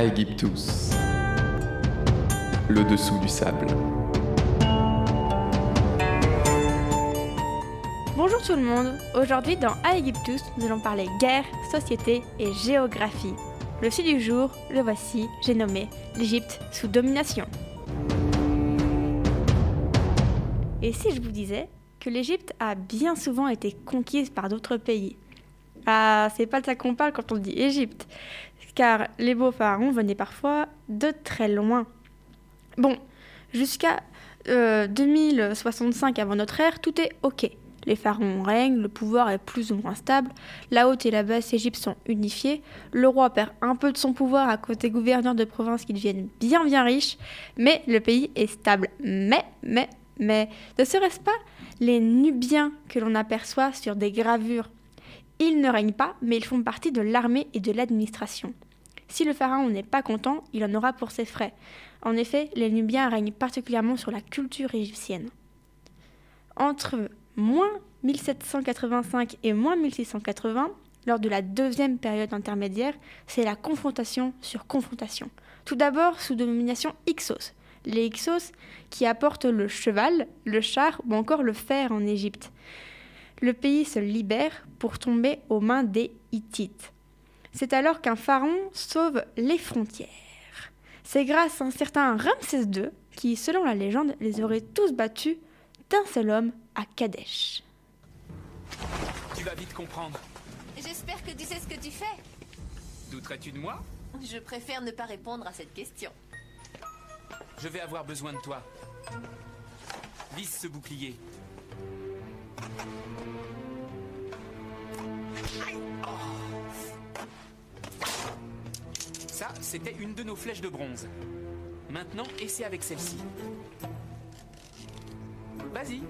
Aegyptus, le dessous du sable. Bonjour tout le monde, aujourd'hui dans Aegyptus, nous allons parler guerre, société et géographie. Le site du jour, le voici, j'ai nommé l'Égypte sous domination. Et si je vous disais que l'Égypte a bien souvent été conquise par d'autres pays? Ah, c'est pas de ça qu'on parle quand on dit Égypte, car les beaux pharaons venaient parfois de très loin. Bon, jusqu'à 2065 avant notre ère, tout est ok. Les pharaons règnent, le pouvoir est plus ou moins stable, la haute et la basse Égypte sont unifiées, le roi perd un peu de son pouvoir à côté gouverneurs de province qui deviennent bien bien riches, mais le pays est stable. Mais, mais, mais, ne serait-ce pas les Nubiens que l'on aperçoit sur des gravures? Ils ne règnent pas, mais ils font partie de l'armée et de l'administration. Si le pharaon n'est pas content, il en aura pour ses frais. En effet, les Nubiens règnent particulièrement sur la culture égyptienne. Entre moins 1785 et moins 1680, lors de la deuxième période intermédiaire, c'est la confrontation sur confrontation. Tout d'abord sous domination Hyksos, les Hyksos qui apportent le cheval, le char ou encore le fer en Égypte. Le pays se libère pour tomber aux mains des Hittites. C'est alors qu'un pharaon sauve les frontières. C'est grâce à un certain Ramsès II qui, selon la légende, les aurait tous battus d'un seul homme à Kadesh. Tu vas vite comprendre. J'espère que tu sais ce que tu fais. Douterais-tu de moi? Je préfère ne pas répondre à cette question. Je vais avoir besoin de toi. Visse ce bouclier. C'était une de nos flèches de bronze. Maintenant, essaie avec celle-ci. Vas-y.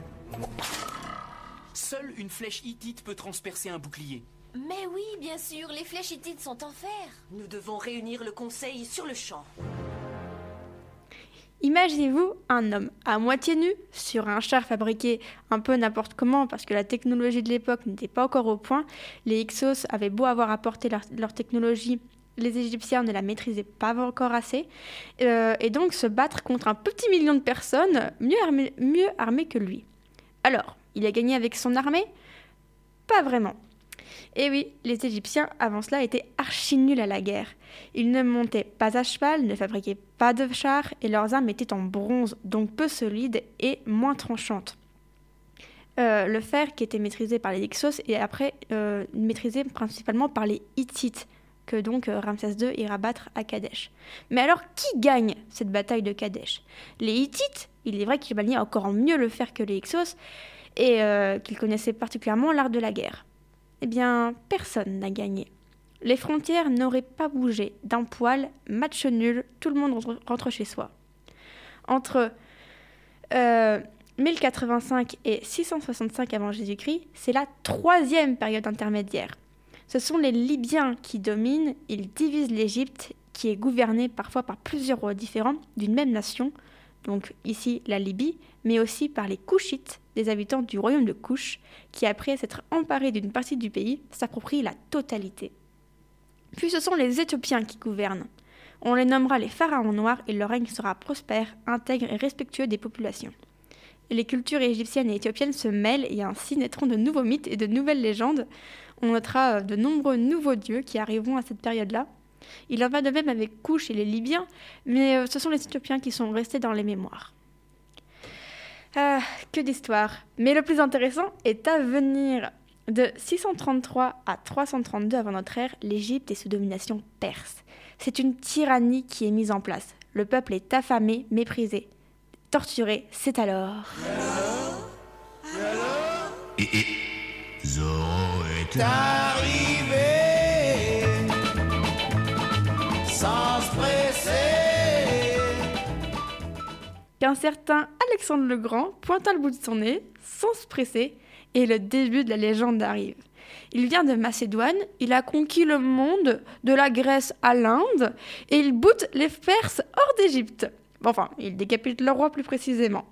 Seule une flèche hittite peut transpercer un bouclier. Mais oui, bien sûr, les flèches hittites sont en fer. Nous devons réunir le conseil sur le champ. Imaginez-vous un homme à moitié nu sur un char fabriqué un peu n'importe comment parce que la technologie de l'époque n'était pas encore au point. Les Hyksos avaient beau avoir apporté leur, leur technologie, les Égyptiens ne la maîtrisaient pas encore assez. Euh, et donc se battre contre un petit million de personnes mieux armées, que lui. Alors, il a gagné avec son armée? Pas vraiment. Et oui, les Égyptiens avant cela étaient archi nuls à la guerre. Ils ne montaient pas à cheval, ne fabriquaient pas de chars et leurs armes étaient en bronze, donc peu solides et moins tranchantes. Euh, le fer qui était maîtrisé par les Hyksos et après euh, maîtrisé principalement par les Hittites, donc euh, Ramsès II ira battre à Kadesh. Mais alors, qui gagne cette bataille de Kadesh? Les Hittites, il est vrai qu'ils maniaient encore mieux le fer que les Hyksos et euh, qu'ils connaissaient particulièrement l'art de la guerre. Eh bien, personne n'a gagné. Les frontières n'auraient pas bougé d'un poil, match nul, tout le monde rentre, chez soi. Entre euh, 1085 et 665 avant Jésus-Christ, c'est la troisième période intermédiaire. Ce sont les Libyens qui dominent, ils divisent l'Égypte, qui est gouvernée parfois par plusieurs rois différents d'une même nation, donc ici la Libye, mais aussi par les Couchites, des habitants du royaume de Couche, qui après s'être emparés d'une partie du pays, s'approprient la totalité. Puis ce sont les Éthiopiens qui gouvernent. On les nommera les pharaons noirs et leur règne sera prospère, intègre et respectueux des populations. Les cultures égyptiennes et éthiopiennes se mêlent et ainsi naîtront de nouveaux mythes et de nouvelles légendes. On notera de nombreux nouveaux dieux qui arriveront à cette période-là. Il en va de même avec Couche et les Libyens, mais euh, ce sont les Éthiopiens qui sont restés dans les mémoires. Ah, que d'histoire. Mais le plus intéressant est à venir. De 633 à 332 avant notre ère, l'Égypte est sous domination perse. C'est une tyrannie qui est mise en place. Le peuple est affamé, méprisé, torturé. C'est alors. Et, et Zorro est arrivé sans se presser. qu'un certain Alexandre le Grand pointa le bout de son nez, sans se presser, et le début de la légende arrive. Il vient de Macédoine, il a conquis le monde, de la Grèce à l'Inde, et il boute les Perses hors d'Égypte. Enfin, il décapite le roi plus précisément.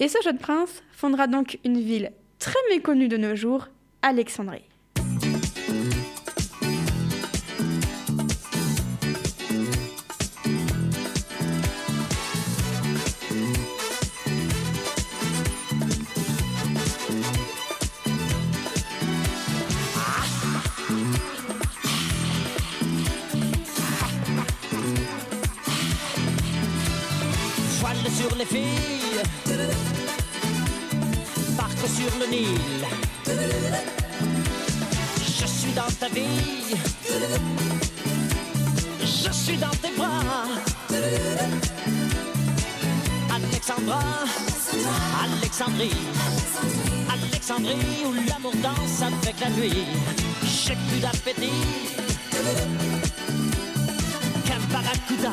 Et ce jeune prince fondera donc une ville très méconnue de nos jours, Alexandrie. Sur les filles, barque sur le Nil. Je suis dans ta vie, je suis dans tes bras. Alexandra, Alexandrie, Alexandrie où l'amour danse avec la nuit. J'ai plus d'appétit qu'un barracuda.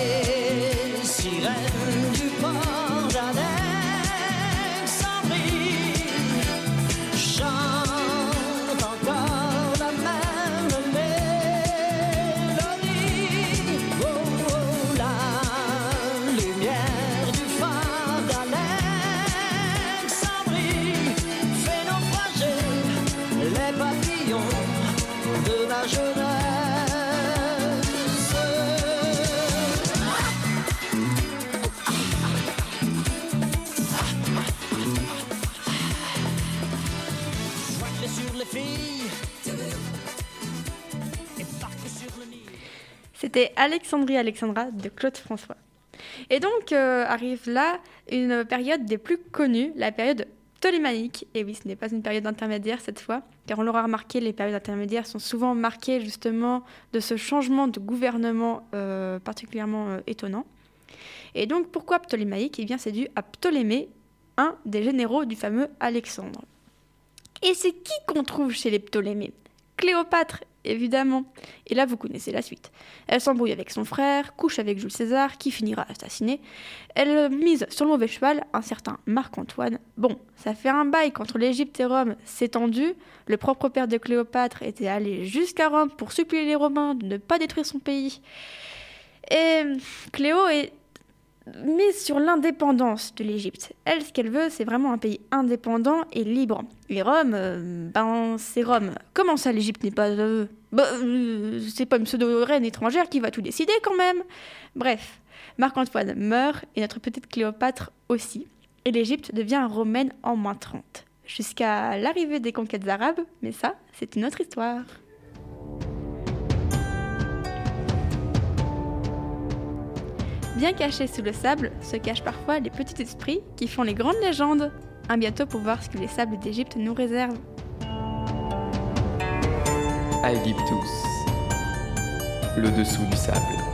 Les C'était Alexandrie Alexandra de Claude François. Et donc euh, arrive là une période des plus connues, la période ptolémaïque. Et oui, ce n'est pas une période intermédiaire cette fois, car on l'aura remarqué, les périodes intermédiaires sont souvent marquées justement de ce changement de gouvernement euh, particulièrement euh, étonnant. Et donc pourquoi ptolémaïque? Eh bien c'est dû à Ptolémée, un des généraux du fameux Alexandre. Et c'est qui qu'on trouve chez les Ptolémées? Cléopâtre, évidemment. Et là, vous connaissez la suite. Elle s'embrouille avec son frère, couche avec Jules César, qui finira assassiné. Elle mise sur le mauvais cheval, un certain Marc-Antoine. Bon, ça fait un bail qu'entre l'Égypte et Rome s'est tendu. Le propre père de Cléopâtre était allé jusqu'à Rome pour supplier les Romains de ne pas détruire son pays. Et Cléo est mise sur l'indépendance de l'Égypte. Elle, ce qu'elle veut, c'est vraiment un pays indépendant et libre. Et Rome, euh, ben, c'est Rome. Comment ça, l'Égypte n'est pas... euh, bah, euh, c'est pas une pseudo-reine étrangère qui va tout décider quand même? Bref, Marc-Antoine meurt et notre petite Cléopâtre aussi. Et l'Égypte devient romaine en moins 30. Jusqu'à l'arrivée des conquêtes arabes, mais ça, c'est une autre histoire. Bien cachés sous le sable se cachent parfois les petits esprits qui font les grandes légendes. À bientôt pour voir ce que les sables d'Égypte nous réservent. Aegyptus. Le dessous du sable.